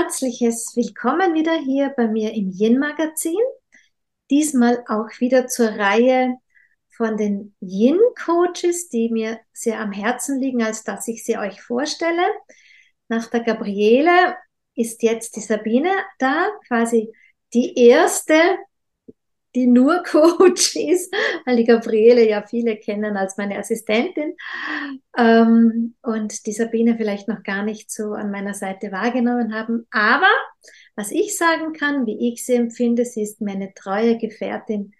herzliches Willkommen wieder hier bei mir im Yin-Magazin. Diesmal auch wieder zur Reihe von den Yin-Coaches, die mir sehr am Herzen liegen, als dass ich sie euch vorstelle. Nach der Gabriele ist jetzt die Sabine da, quasi die erste die nur Coach ist, weil die Gabriele ja viele kennen als meine Assistentin ähm, und die Sabine vielleicht noch gar nicht so an meiner Seite wahrgenommen haben. Aber was ich sagen kann, wie ich sie empfinde, sie ist meine treue Gefährtin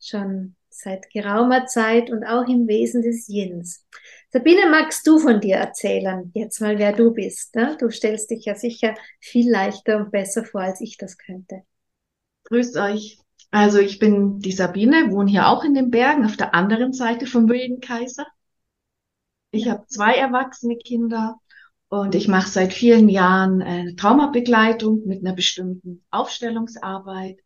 schon seit geraumer Zeit und auch im Wesen des Yins. Sabine, magst du von dir erzählen, jetzt mal wer du bist? Ne? Du stellst dich ja sicher viel leichter und besser vor, als ich das könnte. Grüßt euch. Also ich bin die Sabine, wohne hier auch in den Bergen auf der anderen Seite vom Wilden Kaiser. Ich habe zwei erwachsene Kinder und ich mache seit vielen Jahren eine Traumabegleitung mit einer bestimmten Aufstellungsarbeit,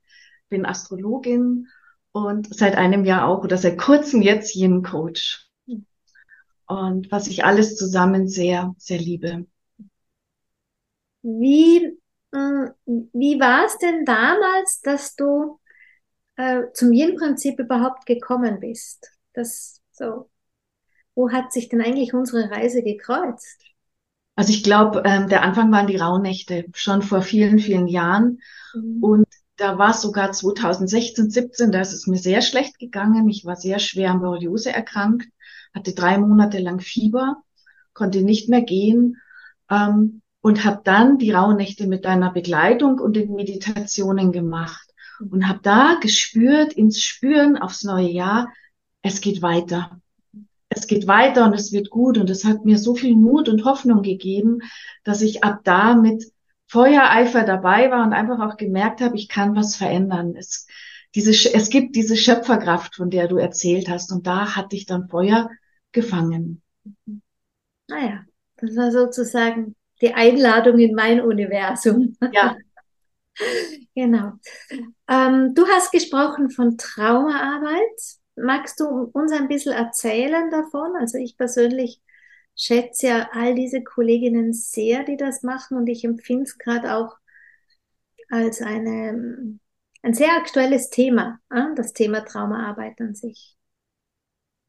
bin Astrologin und seit einem Jahr auch oder seit kurzem jetzt Yin Coach. Und was ich alles zusammen sehr, sehr liebe. Wie, äh, wie war es denn damals, dass du äh, zum Yin-Prinzip überhaupt gekommen bist. Das so. Wo hat sich denn eigentlich unsere Reise gekreuzt? Also ich glaube, ähm, der Anfang waren die Rauhnächte schon vor vielen, vielen Jahren. Mhm. Und da war es sogar 2016, 17, da ist es mir sehr schlecht gegangen. Ich war sehr schwer an Borreliose erkrankt, hatte drei Monate lang Fieber, konnte nicht mehr gehen ähm, und habe dann die Rauhnächte mit einer Begleitung und den Meditationen gemacht und habe da gespürt, ins Spüren aufs neue Jahr, es geht weiter. Es geht weiter und es wird gut. Und es hat mir so viel Mut und Hoffnung gegeben, dass ich ab da mit Feuereifer dabei war und einfach auch gemerkt habe, ich kann was verändern. Es, diese, es gibt diese Schöpferkraft, von der du erzählt hast. Und da hatte ich dann Feuer gefangen. Naja, ah das war sozusagen die Einladung in mein Universum. Ja, Genau. Ähm, du hast gesprochen von Traumaarbeit. Magst du uns ein bisschen erzählen davon? Also ich persönlich schätze ja all diese Kolleginnen sehr, die das machen und ich empfinde es gerade auch als eine, ein sehr aktuelles Thema, äh, das Thema Traumaarbeit an sich.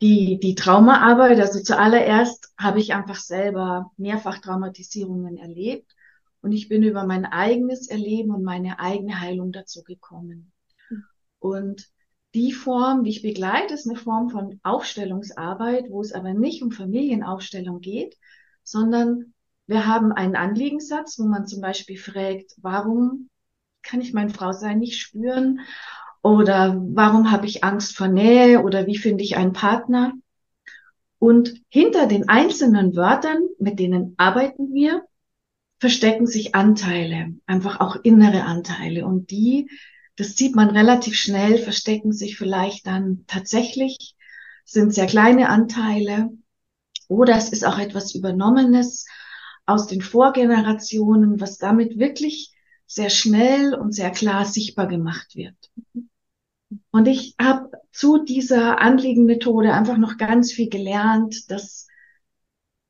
Die, die Traumaarbeit, also zuallererst habe ich einfach selber mehrfach Traumatisierungen erlebt und ich bin über mein eigenes Erleben und meine eigene Heilung dazu gekommen. Und die Form, wie ich begleite, ist eine Form von Aufstellungsarbeit, wo es aber nicht um Familienaufstellung geht, sondern wir haben einen Anliegensatz, wo man zum Beispiel fragt, warum kann ich mein Frausein nicht spüren? Oder warum habe ich Angst vor Nähe? Oder wie finde ich einen Partner? Und hinter den einzelnen Wörtern, mit denen arbeiten wir, verstecken sich Anteile, einfach auch innere Anteile. Und die, das sieht man relativ schnell, verstecken sich vielleicht dann tatsächlich, sind sehr kleine Anteile. Oder es ist auch etwas Übernommenes aus den Vorgenerationen, was damit wirklich sehr schnell und sehr klar sichtbar gemacht wird. Und ich habe zu dieser Anliegenmethode einfach noch ganz viel gelernt, dass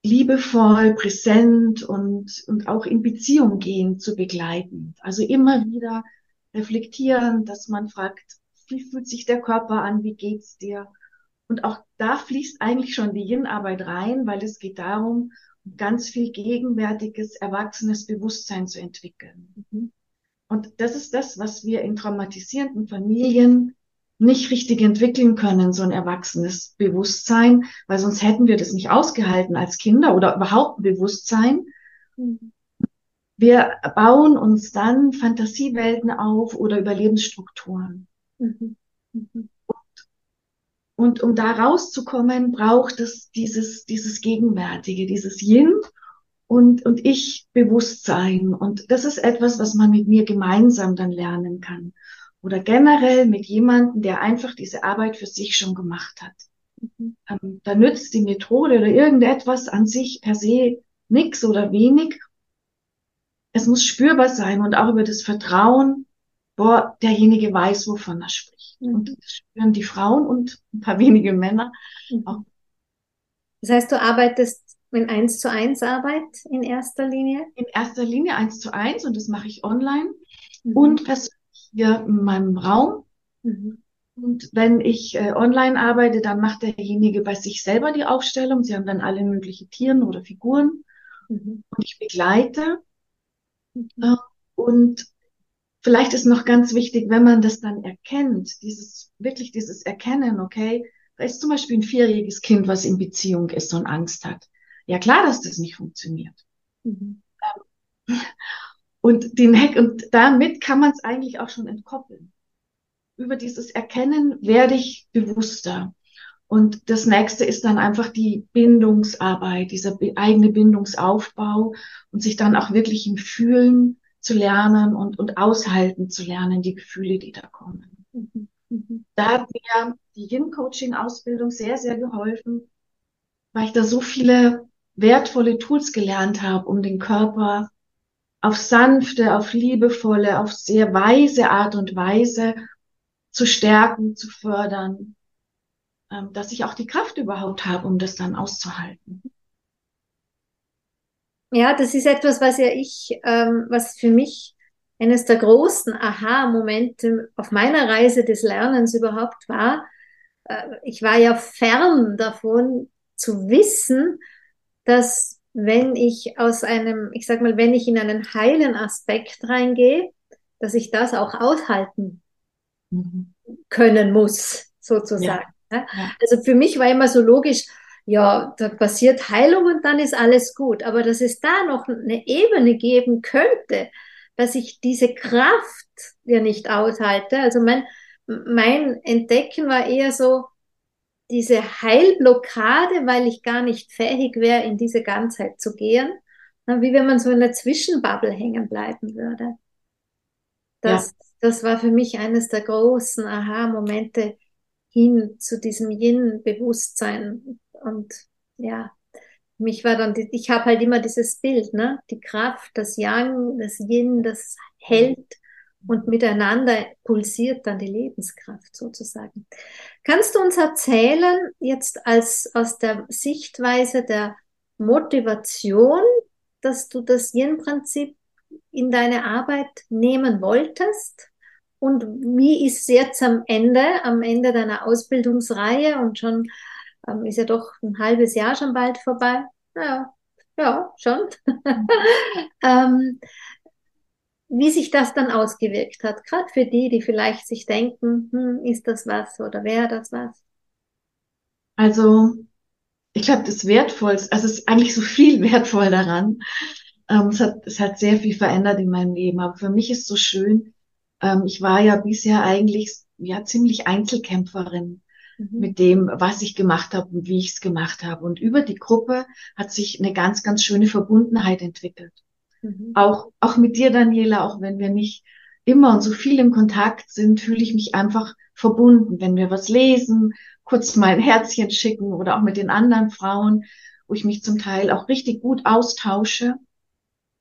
liebevoll, präsent und, und auch in Beziehung gehen zu begleiten. Also immer wieder reflektieren, dass man fragt, wie fühlt sich der Körper an, wie geht's dir? Und auch da fließt eigentlich schon die Yin-Arbeit rein, weil es geht darum, ganz viel gegenwärtiges, erwachsenes Bewusstsein zu entwickeln. Mhm. Und das ist das, was wir in traumatisierenden Familien nicht richtig entwickeln können, so ein erwachsenes Bewusstsein, weil sonst hätten wir das nicht ausgehalten als Kinder oder überhaupt ein Bewusstsein. Wir bauen uns dann Fantasiewelten auf oder Überlebensstrukturen. Mhm. Mhm. Und, und um da rauszukommen, braucht es dieses, dieses Gegenwärtige, dieses Yin und, und Ich Bewusstsein. Und das ist etwas, was man mit mir gemeinsam dann lernen kann oder generell mit jemandem, der einfach diese Arbeit für sich schon gemacht hat. Mhm. Ähm, da nützt die Methode oder irgendetwas an sich per se nix oder wenig. Es muss spürbar sein und auch über das Vertrauen, boah, derjenige weiß, wovon er spricht. Mhm. Und das spüren die Frauen und ein paar wenige Männer mhm. auch. Das heißt, du arbeitest in 1 zu 1 Arbeit in erster Linie? In erster Linie 1 zu 1 und das mache ich online mhm. und persönlich hier in meinem Raum. Mhm. Und wenn ich äh, online arbeite, dann macht derjenige bei sich selber die Aufstellung. Sie haben dann alle möglichen Tieren oder Figuren. Mhm. Und ich begleite. Mhm. Äh, und vielleicht ist noch ganz wichtig, wenn man das dann erkennt, dieses, wirklich dieses Erkennen, okay, da ist zum Beispiel ein vierjähriges Kind, was in Beziehung ist und Angst hat. Ja klar, dass das nicht funktioniert. Mhm. Ähm, und den Hack, und damit kann man es eigentlich auch schon entkoppeln. Über dieses Erkennen werde ich bewusster. Und das nächste ist dann einfach die Bindungsarbeit, dieser eigene Bindungsaufbau und sich dann auch wirklich im Fühlen zu lernen und, und aushalten zu lernen, die Gefühle, die da kommen. Mhm. Mhm. Da hat mir die Yin-Coaching-Ausbildung sehr, sehr geholfen, weil ich da so viele wertvolle Tools gelernt habe, um den Körper auf sanfte, auf liebevolle, auf sehr weise Art und Weise zu stärken, zu fördern, ähm, dass ich auch die Kraft überhaupt habe, um das dann auszuhalten. Ja, das ist etwas, was ja ich, ähm, was für mich eines der großen Aha-Momente auf meiner Reise des Lernens überhaupt war. Äh, ich war ja fern davon zu wissen, dass wenn ich aus einem, ich sag mal, wenn ich in einen heilen Aspekt reingehe, dass ich das auch aushalten mhm. können muss, sozusagen. Ja. Ja. Also für mich war immer so logisch, ja, da passiert Heilung und dann ist alles gut. Aber dass es da noch eine Ebene geben könnte, dass ich diese Kraft ja nicht aushalte. Also mein, mein Entdecken war eher so, diese Heilblockade, weil ich gar nicht fähig wäre, in diese Ganzheit zu gehen, wie wenn man so in der Zwischenbubble hängen bleiben würde. Das, ja. das war für mich eines der großen Aha-Momente hin zu diesem Yin-Bewusstsein. Und ja, mich war dann, ich habe halt immer dieses Bild, ne? Die Kraft, das Yang, das Yin, das hält und miteinander pulsiert dann die Lebenskraft sozusagen. Kannst du uns erzählen, jetzt als aus der Sichtweise der Motivation, dass du das Yin-Prinzip in deine Arbeit nehmen wolltest? Und wie ist es jetzt am Ende, am Ende deiner Ausbildungsreihe und schon ähm, ist ja doch ein halbes Jahr schon bald vorbei? Ja, ja, schon. ähm, wie sich das dann ausgewirkt hat, gerade für die, die vielleicht sich denken, hm, ist das was oder wäre das was? Also, ich glaube, das Wertvollste, also es ist eigentlich so viel wertvoll daran. Ähm, es, hat, es hat sehr viel verändert in meinem Leben, aber für mich ist so schön, ähm, ich war ja bisher eigentlich ja ziemlich Einzelkämpferin mhm. mit dem, was ich gemacht habe und wie ich es gemacht habe. Und über die Gruppe hat sich eine ganz, ganz schöne Verbundenheit entwickelt. Mhm. Auch, auch mit dir, Daniela, auch wenn wir nicht immer und so viel im Kontakt sind, fühle ich mich einfach verbunden. Wenn wir was lesen, kurz mal ein Herzchen schicken oder auch mit den anderen Frauen, wo ich mich zum Teil auch richtig gut austausche.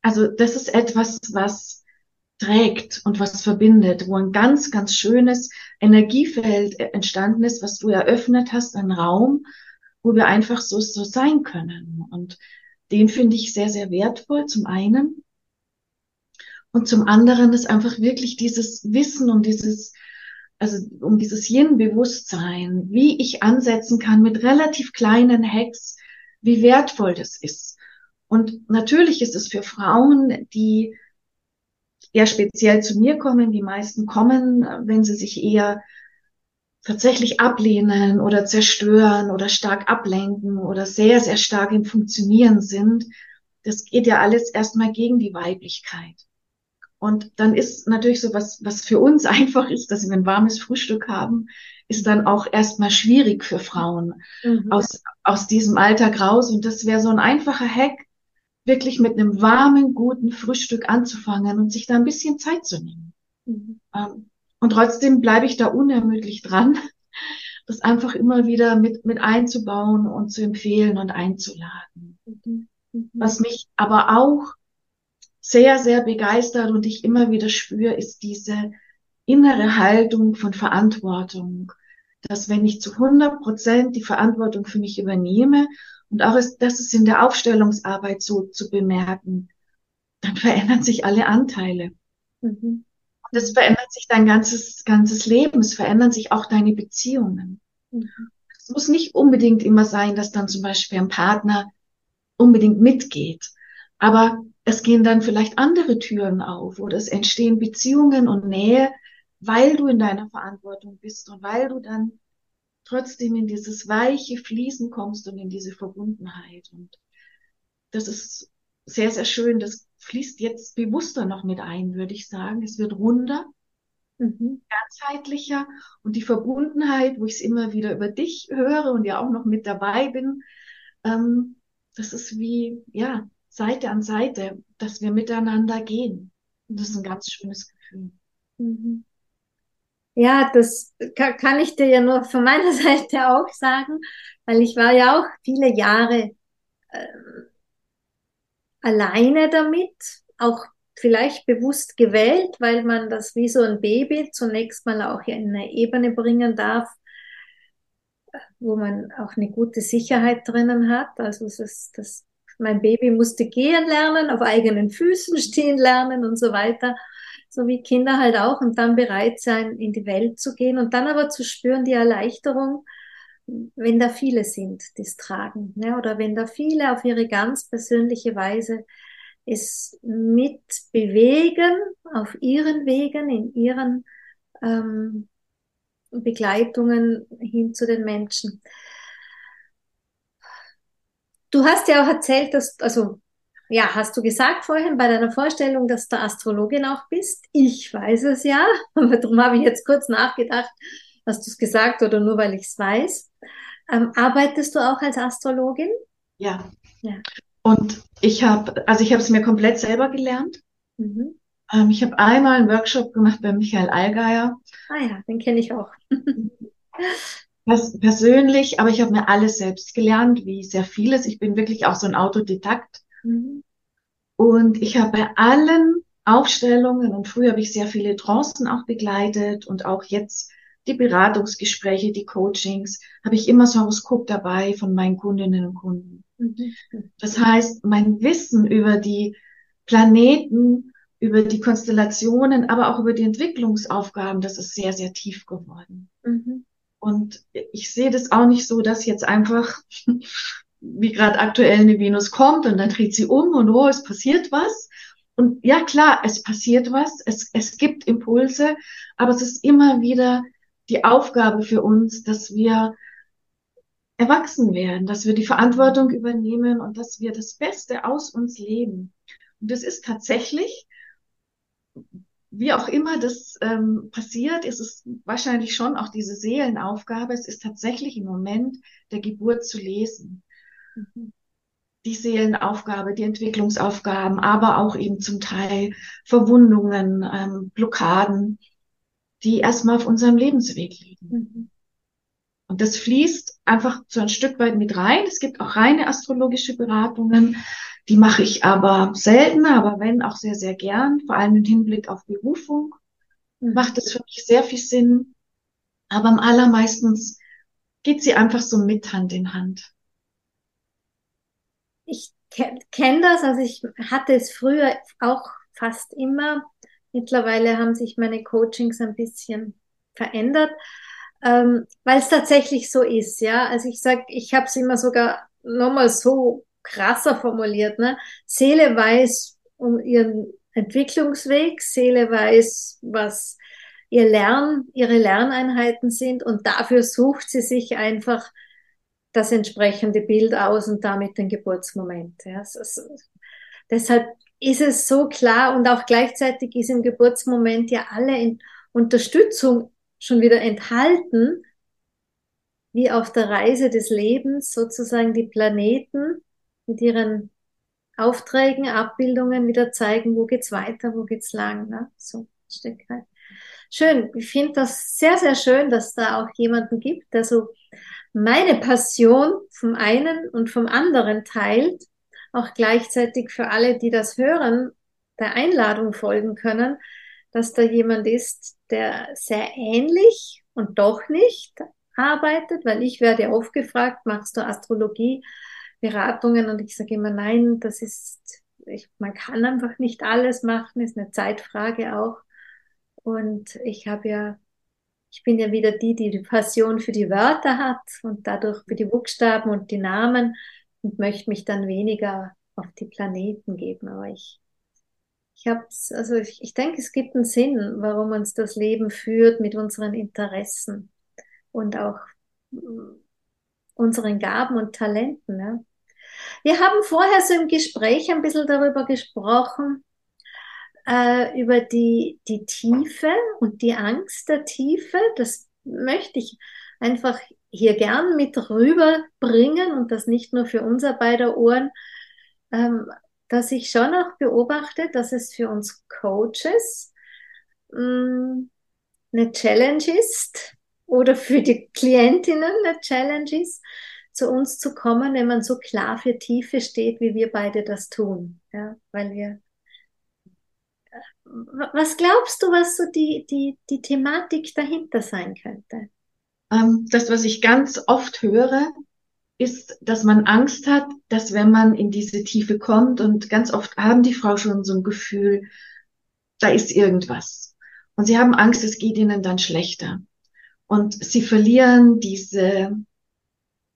Also das ist etwas, was trägt und was verbindet, wo ein ganz, ganz schönes Energiefeld entstanden ist, was du eröffnet hast, ein Raum, wo wir einfach so, so sein können. Und den finde ich sehr, sehr wertvoll, zum einen. Und zum anderen ist einfach wirklich dieses Wissen um dieses, also um dieses Yin-Bewusstsein, wie ich ansetzen kann mit relativ kleinen Hacks, wie wertvoll das ist. Und natürlich ist es für Frauen, die eher speziell zu mir kommen, die meisten kommen, wenn sie sich eher tatsächlich ablehnen oder zerstören oder stark ablenken oder sehr, sehr stark im Funktionieren sind, das geht ja alles erstmal gegen die Weiblichkeit. Und dann ist natürlich so was, was für uns einfach ist, dass wir ein warmes Frühstück haben, ist dann auch erstmal schwierig für Frauen mhm. aus, aus diesem Alltag raus. Und das wäre so ein einfacher Hack, wirklich mit einem warmen, guten Frühstück anzufangen und sich da ein bisschen Zeit zu nehmen. Mhm. Ähm, und trotzdem bleibe ich da unermüdlich dran, das einfach immer wieder mit, mit einzubauen und zu empfehlen und einzuladen. Mhm. Mhm. Was mich aber auch sehr, sehr begeistert und ich immer wieder spüre, ist diese innere Haltung von Verantwortung, dass wenn ich zu 100 Prozent die Verantwortung für mich übernehme und auch ist, das ist in der Aufstellungsarbeit so zu bemerken, dann verändern sich alle Anteile. Mhm. Und es verändert sich dein ganzes, ganzes Leben, es verändern sich auch deine Beziehungen. Mhm. Es muss nicht unbedingt immer sein, dass dann zum Beispiel ein Partner unbedingt mitgeht. Aber es gehen dann vielleicht andere Türen auf oder es entstehen Beziehungen und Nähe, weil du in deiner Verantwortung bist und weil du dann trotzdem in dieses weiche Fließen kommst und in diese Verbundenheit. Und das ist sehr, sehr schön. Das fließt jetzt bewusster noch mit ein, würde ich sagen. Es wird runder, mhm. ganzheitlicher und die Verbundenheit, wo ich es immer wieder über dich höre und ja auch noch mit dabei bin, ähm, das ist wie, ja, Seite an Seite, dass wir miteinander gehen. Und das ist ein ganz schönes Gefühl. Mhm. Ja, das kann ich dir ja nur von meiner Seite auch sagen, weil ich war ja auch viele Jahre äh, alleine damit, auch vielleicht bewusst gewählt, weil man das wie so ein Baby zunächst mal auch in eine Ebene bringen darf, wo man auch eine gute Sicherheit drinnen hat. Also es ist das, mein Baby musste gehen lernen, auf eigenen Füßen stehen lernen und so weiter so wie Kinder halt auch, und dann bereit sein, in die Welt zu gehen und dann aber zu spüren die Erleichterung, wenn da viele sind, die es tragen, ne? oder wenn da viele auf ihre ganz persönliche Weise es mit bewegen, auf ihren Wegen, in ihren ähm, Begleitungen hin zu den Menschen. Du hast ja auch erzählt, dass, also ja, hast du gesagt vorhin bei deiner Vorstellung, dass du Astrologin auch bist? Ich weiß es ja, aber darum habe ich jetzt kurz nachgedacht, hast du es gesagt oder nur weil ich es weiß. Ähm, arbeitest du auch als Astrologin? Ja. ja. Und ich habe, also ich habe es mir komplett selber gelernt. Mhm. Ähm, ich habe einmal einen Workshop gemacht bei Michael Allgeier. Ah ja, den kenne ich auch. Das persönlich, aber ich habe mir alles selbst gelernt, wie sehr vieles. Ich bin wirklich auch so ein Autodidakt. Mhm. Und ich habe bei allen Aufstellungen und früher habe ich sehr viele Trancen auch begleitet und auch jetzt die Beratungsgespräche, die Coachings, habe ich immer so Horoskop dabei von meinen Kundinnen und Kunden. Mhm. Das heißt, mein Wissen über die Planeten, über die Konstellationen, aber auch über die Entwicklungsaufgaben, das ist sehr, sehr tief geworden. Mhm. Und ich sehe das auch nicht so, dass jetzt einfach wie gerade aktuell eine Venus kommt und dann dreht sie um und oh, es passiert was. Und ja, klar, es passiert was, es, es gibt Impulse, aber es ist immer wieder die Aufgabe für uns, dass wir erwachsen werden, dass wir die Verantwortung übernehmen und dass wir das Beste aus uns leben. Und das ist tatsächlich, wie auch immer das ähm, passiert, ist es wahrscheinlich schon auch diese Seelenaufgabe. Es ist tatsächlich im Moment der Geburt zu lesen die Seelenaufgabe, die Entwicklungsaufgaben, aber auch eben zum Teil Verwundungen, ähm, Blockaden, die erstmal auf unserem Lebensweg liegen. Mhm. Und das fließt einfach so ein Stück weit mit rein. Es gibt auch reine astrologische Beratungen. Die mache ich aber selten, aber wenn auch sehr, sehr gern, vor allem im Hinblick auf Berufung, mhm. macht es für mich sehr viel Sinn. Aber am allermeistens geht sie einfach so mit Hand in Hand ich kenne das, also ich hatte es früher auch fast immer. Mittlerweile haben sich meine Coachings ein bisschen verändert, ähm, weil es tatsächlich so ist, ja. Also ich sag, ich habe es immer sogar nochmal so krasser formuliert, ne? Seele weiß um ihren Entwicklungsweg, Seele weiß, was ihr Lern, ihre Lerneinheiten sind und dafür sucht sie sich einfach das entsprechende Bild aus und damit den Geburtsmoment. Ja. Also, deshalb ist es so klar und auch gleichzeitig ist im Geburtsmoment ja alle in Unterstützung schon wieder enthalten, wie auf der Reise des Lebens sozusagen die Planeten mit ihren Aufträgen, Abbildungen wieder zeigen, wo geht's weiter, wo geht's lang. Ne? So ein halt. Schön. Ich finde das sehr, sehr schön, dass da auch jemanden gibt, der so meine Passion vom einen und vom anderen teilt, auch gleichzeitig für alle, die das hören, der Einladung folgen können, dass da jemand ist, der sehr ähnlich und doch nicht arbeitet, weil ich werde oft gefragt, machst du Astrologie, Beratungen? Und ich sage immer, nein, das ist, ich, man kann einfach nicht alles machen, ist eine Zeitfrage auch. Und ich habe ja, ich bin ja wieder die, die die Passion für die Wörter hat und dadurch für die Buchstaben und die Namen und möchte mich dann weniger auf die Planeten geben. Aber ich, ich habe also ich, ich denke, es gibt einen Sinn, warum uns das Leben führt mit unseren Interessen und auch mm, unseren Gaben und Talenten. Ne? Wir haben vorher so im Gespräch ein bisschen darüber gesprochen, äh, über die, die Tiefe und die Angst der Tiefe. Das möchte ich einfach hier gern mit rüberbringen und das nicht nur für unser beider Ohren, ähm, dass ich schon auch beobachte, dass es für uns Coaches mh, mm, eine Challenge ist oder für die Klientinnen eine Challenge ist, zu uns zu kommen, wenn man so klar für Tiefe steht, wie wir beide das tun. Ja, weil wir was glaubst du, was so die, die, die Thematik dahinter sein könnte? Ähm, das, was ich ganz oft höre, ist, dass man Angst hat, dass wenn man in diese Tiefe kommt und ganz oft haben die Frau schon so ein Gefühl, da ist irgendwas. Und sie haben Angst, es geht ihnen dann schlechter. Und sie verlieren diese,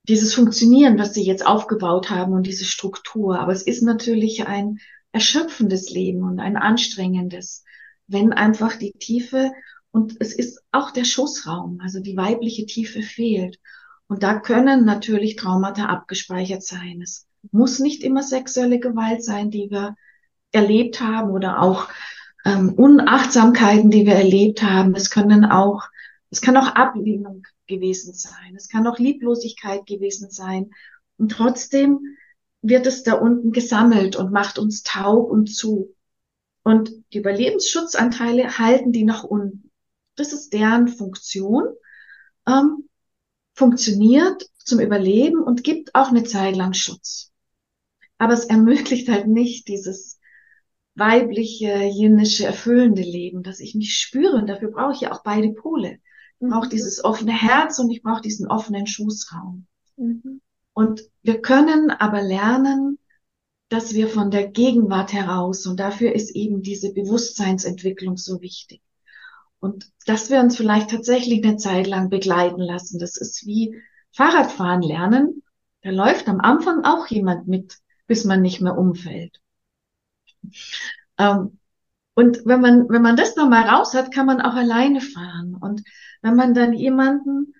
dieses Funktionieren, was sie jetzt aufgebaut haben und diese Struktur. Aber es ist natürlich ein erschöpfendes Leben und ein anstrengendes, wenn einfach die Tiefe und es ist auch der Schoßraum, also die weibliche Tiefe fehlt. Und da können natürlich Traumata abgespeichert sein. Es muss nicht immer sexuelle Gewalt sein, die wir erlebt haben oder auch ähm, Unachtsamkeiten, die wir erlebt haben. Es können auch, es kann auch Ablehnung gewesen sein. Es kann auch Lieblosigkeit gewesen sein. Und trotzdem wird es da unten gesammelt und macht uns taub und zu. Und die Überlebensschutzanteile halten die nach unten. Das ist deren Funktion, ähm, funktioniert zum Überleben und gibt auch eine Zeit lang Schutz. Aber es ermöglicht halt nicht dieses weibliche, jenische, erfüllende Leben, das ich mich spüre. Und dafür brauche ich ja auch beide Pole. Ich brauche mhm. dieses offene Herz und ich brauche diesen offenen Schoßraum. Mhm. Und wir können aber lernen, dass wir von der Gegenwart heraus, und dafür ist eben diese Bewusstseinsentwicklung so wichtig. Und dass wir uns vielleicht tatsächlich eine Zeit lang begleiten lassen. Das ist wie Fahrradfahren lernen. Da läuft am Anfang auch jemand mit, bis man nicht mehr umfällt. Ähm, und wenn man, wenn man das nochmal raus hat, kann man auch alleine fahren. Und wenn man dann jemanden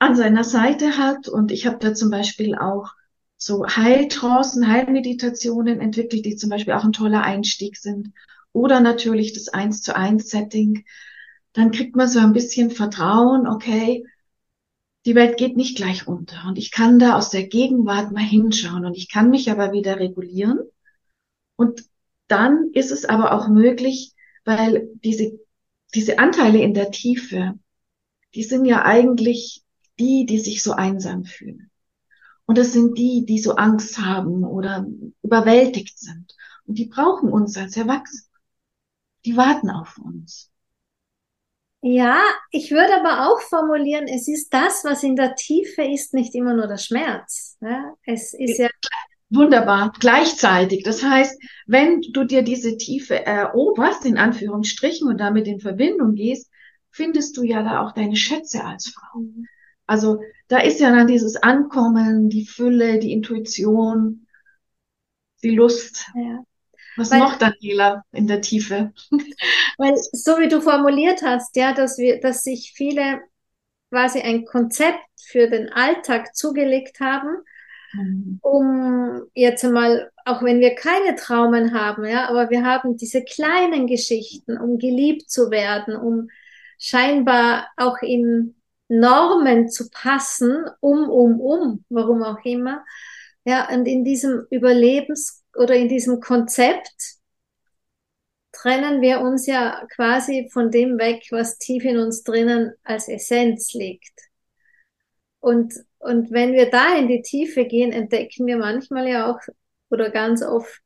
an seiner Seite hat. Und ich habe da zum Beispiel auch so Heiltrancen, Heilmeditationen entwickelt, die zum Beispiel auch ein toller Einstieg sind. Oder natürlich das Eins zu eins Setting. Dann kriegt man so ein bisschen Vertrauen, okay, die Welt geht nicht gleich unter. Und ich kann da aus der Gegenwart mal hinschauen und ich kann mich aber wieder regulieren. Und dann ist es aber auch möglich, weil diese, diese Anteile in der Tiefe, die sind ja eigentlich die, die sich so einsam fühlen. Und das sind die, die so Angst haben oder überwältigt sind. Und die brauchen uns als Erwachsene. Die warten auf uns. Ja, ich würde aber auch formulieren, es ist das, was in der Tiefe ist, nicht immer nur der Schmerz. Ja? Es ist ja Wunderbar, gleichzeitig. Das heißt, wenn du dir diese Tiefe eroberst, in Anführungsstrichen, und damit in Verbindung gehst, findest du ja da auch deine Schätze als Frau. Also da ist ja dann dieses Ankommen, die Fülle, die Intuition, die Lust. Ja. Was weil, noch, Daniela, in der Tiefe? Weil so wie du formuliert hast, ja, dass wir, dass sich viele quasi ein Konzept für den Alltag zugelegt haben, mhm. um jetzt einmal, auch wenn wir keine Traumen haben, ja, aber wir haben diese kleinen Geschichten, um geliebt zu werden, um scheinbar auch in Normen zu passen, um, um, um, warum auch immer. Ja, und in diesem Überlebens- oder in diesem Konzept trennen wir uns ja quasi von dem weg, was tief in uns drinnen als Essenz liegt. Und, und wenn wir da in die Tiefe gehen, entdecken wir manchmal ja auch oder ganz oft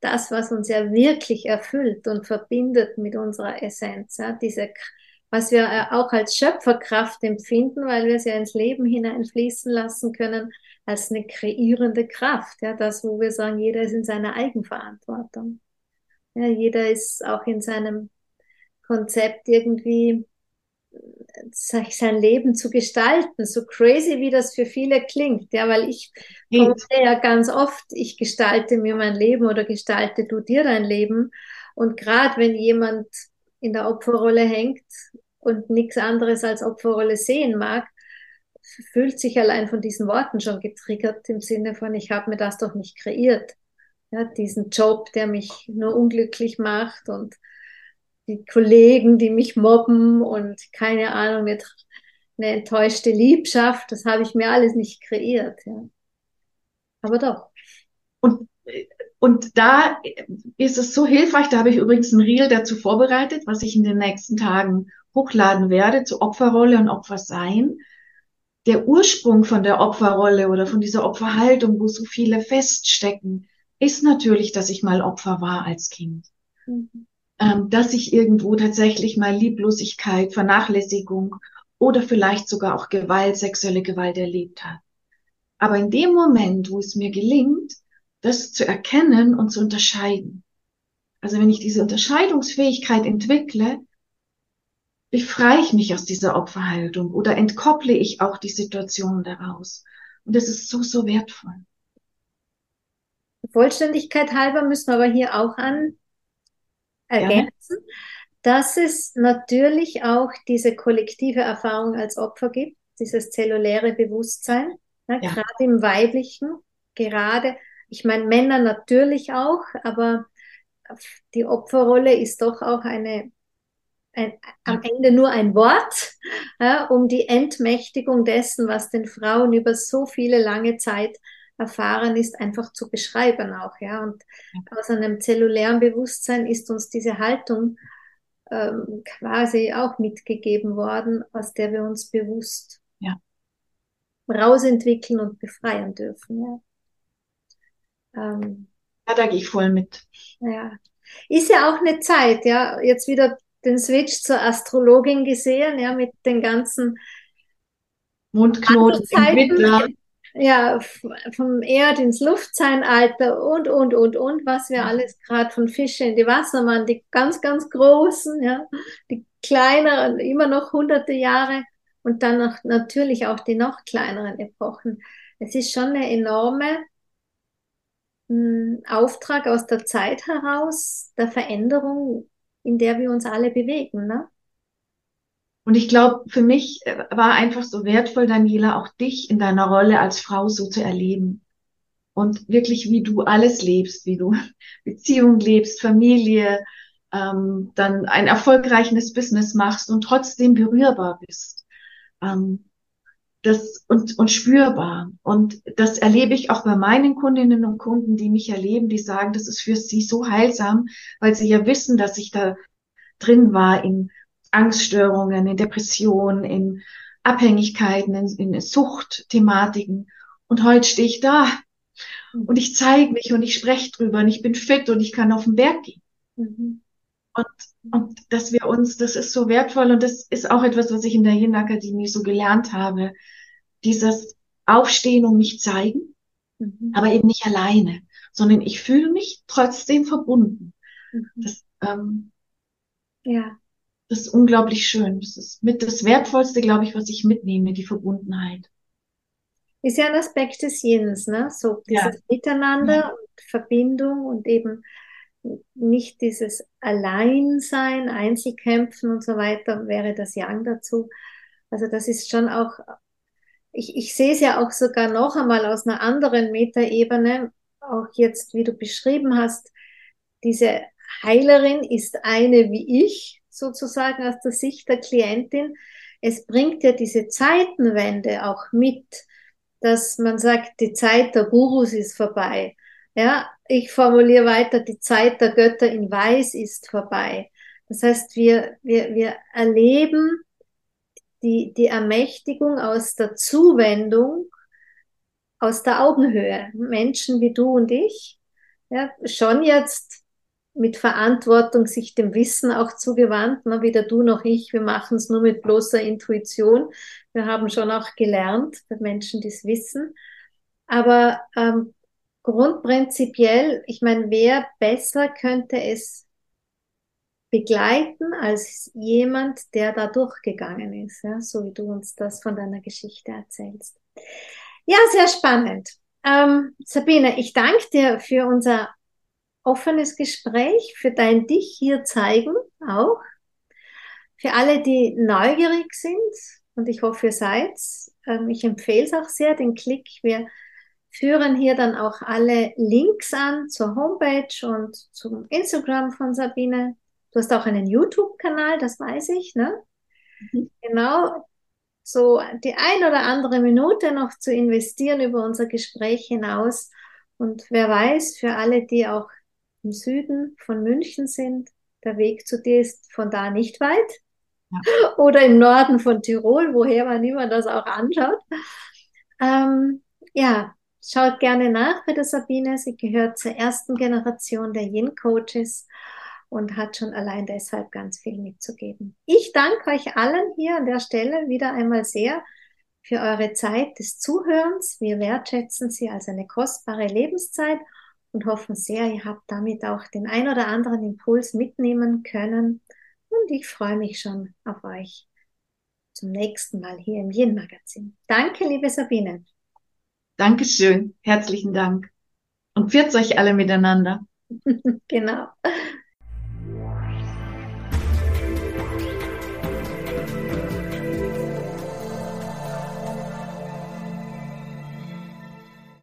das, was uns ja wirklich erfüllt und verbindet mit unserer Essenz. Ja? Diese was wir äh, auch als Schöpferkraft empfinden, weil wir es ja ins Leben hineinfließen lassen können, als eine kreierende Kraft. Ja, das, wo wir sagen, jeder ist in seiner Eigenverantwortung. Ja, jeder ist auch in seinem Konzept irgendwie sein Leben zu gestalten, so crazy wie das für viele klingt, ja, weil ich komme ja ganz oft, ich gestalte mir mein Leben oder gestalte du dir dein Leben. Und gerade wenn jemand in der Opferrolle hängt und nichts anderes als Opferrolle sehen mag, fühlt sich allein von diesen Worten schon getriggert im Sinne von, ich habe mir das doch nicht kreiert. Ja, diesen Job, der mich nur unglücklich macht und die Kollegen, die mich mobben und keine Ahnung, mit eine enttäuschte Liebschaft, das habe ich mir alles nicht kreiert. Ja. Aber doch. Und, und da ist es so hilfreich, da habe ich übrigens ein Reel dazu vorbereitet, was ich in den nächsten Tagen hochladen werde, zu Opferrolle und Opfersein. Der Ursprung von der Opferrolle oder von dieser Opferhaltung, wo so viele feststecken, ist natürlich, dass ich mal Opfer war als Kind. Mhm dass ich irgendwo tatsächlich mal Lieblosigkeit, Vernachlässigung oder vielleicht sogar auch Gewalt, sexuelle Gewalt erlebt habe. Aber in dem Moment, wo es mir gelingt, das zu erkennen und zu unterscheiden, also wenn ich diese Unterscheidungsfähigkeit entwickle, befreie ich mich aus dieser Opferhaltung oder entkopple ich auch die Situation daraus. Und das ist so, so wertvoll. Vollständigkeit halber müssen wir aber hier auch an ergänzen, ja. dass es natürlich auch diese kollektive Erfahrung als Opfer gibt, dieses zelluläre Bewusstsein, ne, ja. gerade im weiblichen, gerade, ich meine Männer natürlich auch, aber die Opferrolle ist doch auch eine ein, am Ende nur ein Wort, ja, um die Entmächtigung dessen, was den Frauen über so viele lange Zeit erfahren ist, einfach zu beschreiben auch, ja. Und aus einem zellulären Bewusstsein ist uns diese Haltung ähm, quasi auch mitgegeben worden, aus der wir uns bewusst ja. rausentwickeln und befreien dürfen, ja. Ähm, ja, da gehe ich voll mit. Ja. Ist ja auch eine Zeit, ja, jetzt wieder den Switch zur Astrologin gesehen, ja, mit den ganzen Mondknoten Winter ja, vom Erd ins Luftzeitalter und, und, und, und, was wir alles gerade von Fische in die Wassermann, die ganz, ganz großen, ja, die kleineren, immer noch hunderte Jahre und dann noch natürlich auch die noch kleineren Epochen. Es ist schon eine enorme hm, Auftrag aus der Zeit heraus, der Veränderung, in der wir uns alle bewegen, ne? Und ich glaube, für mich äh, war einfach so wertvoll, Daniela, auch dich in deiner Rolle als Frau so zu erleben. Und wirklich, wie du alles lebst, wie du Beziehung lebst, Familie, ähm, dann ein erfolgreiches Business machst und trotzdem berührbar bist. Ähm, das und, und spürbar. Und das erlebe ich auch bei meinen Kundinnen und Kunden, die mich erleben, die sagen, das ist für sie so heilsam, weil sie ja wissen, dass ich da drin war in Angststörungen, in Depressionen, in Abhängigkeiten, in, in Suchtthematiken. Und heute stehe ich da mhm. und ich zeige mich und ich spreche drüber und ich bin fit und ich kann auf den Berg gehen. Mhm. Und, und dass wir uns, das ist so wertvoll und das ist auch etwas, was ich in der Yin Akademie so gelernt habe. Dieses Aufstehen und mich zeigen, mhm. aber eben nicht alleine, sondern ich fühle mich trotzdem verbunden. Mhm. Das, ähm, ja. Das ist unglaublich schön. Das ist mit das Wertvollste, glaube ich, was ich mitnehme, die Verbundenheit. Ist ja ein Aspekt des Jens, ne? So dieses ja. Miteinander ja. und Verbindung und eben nicht dieses Alleinsein, Einzelkämpfen und so weiter, wäre das Yang dazu. Also das ist schon auch, ich, ich sehe es ja auch sogar noch einmal aus einer anderen Metaebene, auch jetzt, wie du beschrieben hast, diese Heilerin ist eine wie ich, sozusagen aus der Sicht der Klientin. Es bringt ja diese Zeitenwende auch mit, dass man sagt, die Zeit der Gurus ist vorbei. Ja, ich formuliere weiter, die Zeit der Götter in Weiß ist vorbei. Das heißt, wir, wir, wir erleben die, die Ermächtigung aus der Zuwendung, aus der Augenhöhe. Menschen wie du und ich, ja, schon jetzt mit Verantwortung sich dem Wissen auch zugewandt. Ne? Weder du noch ich, wir machen es nur mit bloßer Intuition. Wir haben schon auch gelernt, bei Menschen, die es wissen. Aber ähm, grundprinzipiell, ich meine, wer besser könnte es begleiten als jemand, der da durchgegangen ist, ja? so wie du uns das von deiner Geschichte erzählst. Ja, sehr spannend. Ähm, Sabine, ich danke dir für unser offenes Gespräch, für dein Dich hier zeigen auch. Für alle, die neugierig sind, und ich hoffe, ihr seid ähm, ich empfehle es auch sehr, den Klick. Wir führen hier dann auch alle Links an zur Homepage und zum Instagram von Sabine. Du hast auch einen YouTube-Kanal, das weiß ich, ne? Mhm. Genau, so die ein oder andere Minute noch zu investieren über unser Gespräch hinaus. Und wer weiß, für alle, die auch im Süden von München sind, der Weg zu dir ist von da nicht weit. Ja. Oder im Norden von Tirol, woher man immer das auch anschaut. Ähm, ja, schaut gerne nach bei der Sabine. Sie gehört zur ersten Generation der Yin-Coaches und hat schon allein deshalb ganz viel mitzugeben. Ich danke euch allen hier an der Stelle wieder einmal sehr für eure Zeit des Zuhörens. Wir wertschätzen sie als eine kostbare Lebenszeit und hoffen sehr, ihr habt damit auch den ein oder anderen Impuls mitnehmen können. Und ich freue mich schon auf euch zum nächsten Mal hier im Yin-Magazin. Danke, liebe Sabine. Dankeschön. Herzlichen Dank. Und pfiat euch alle miteinander. genau.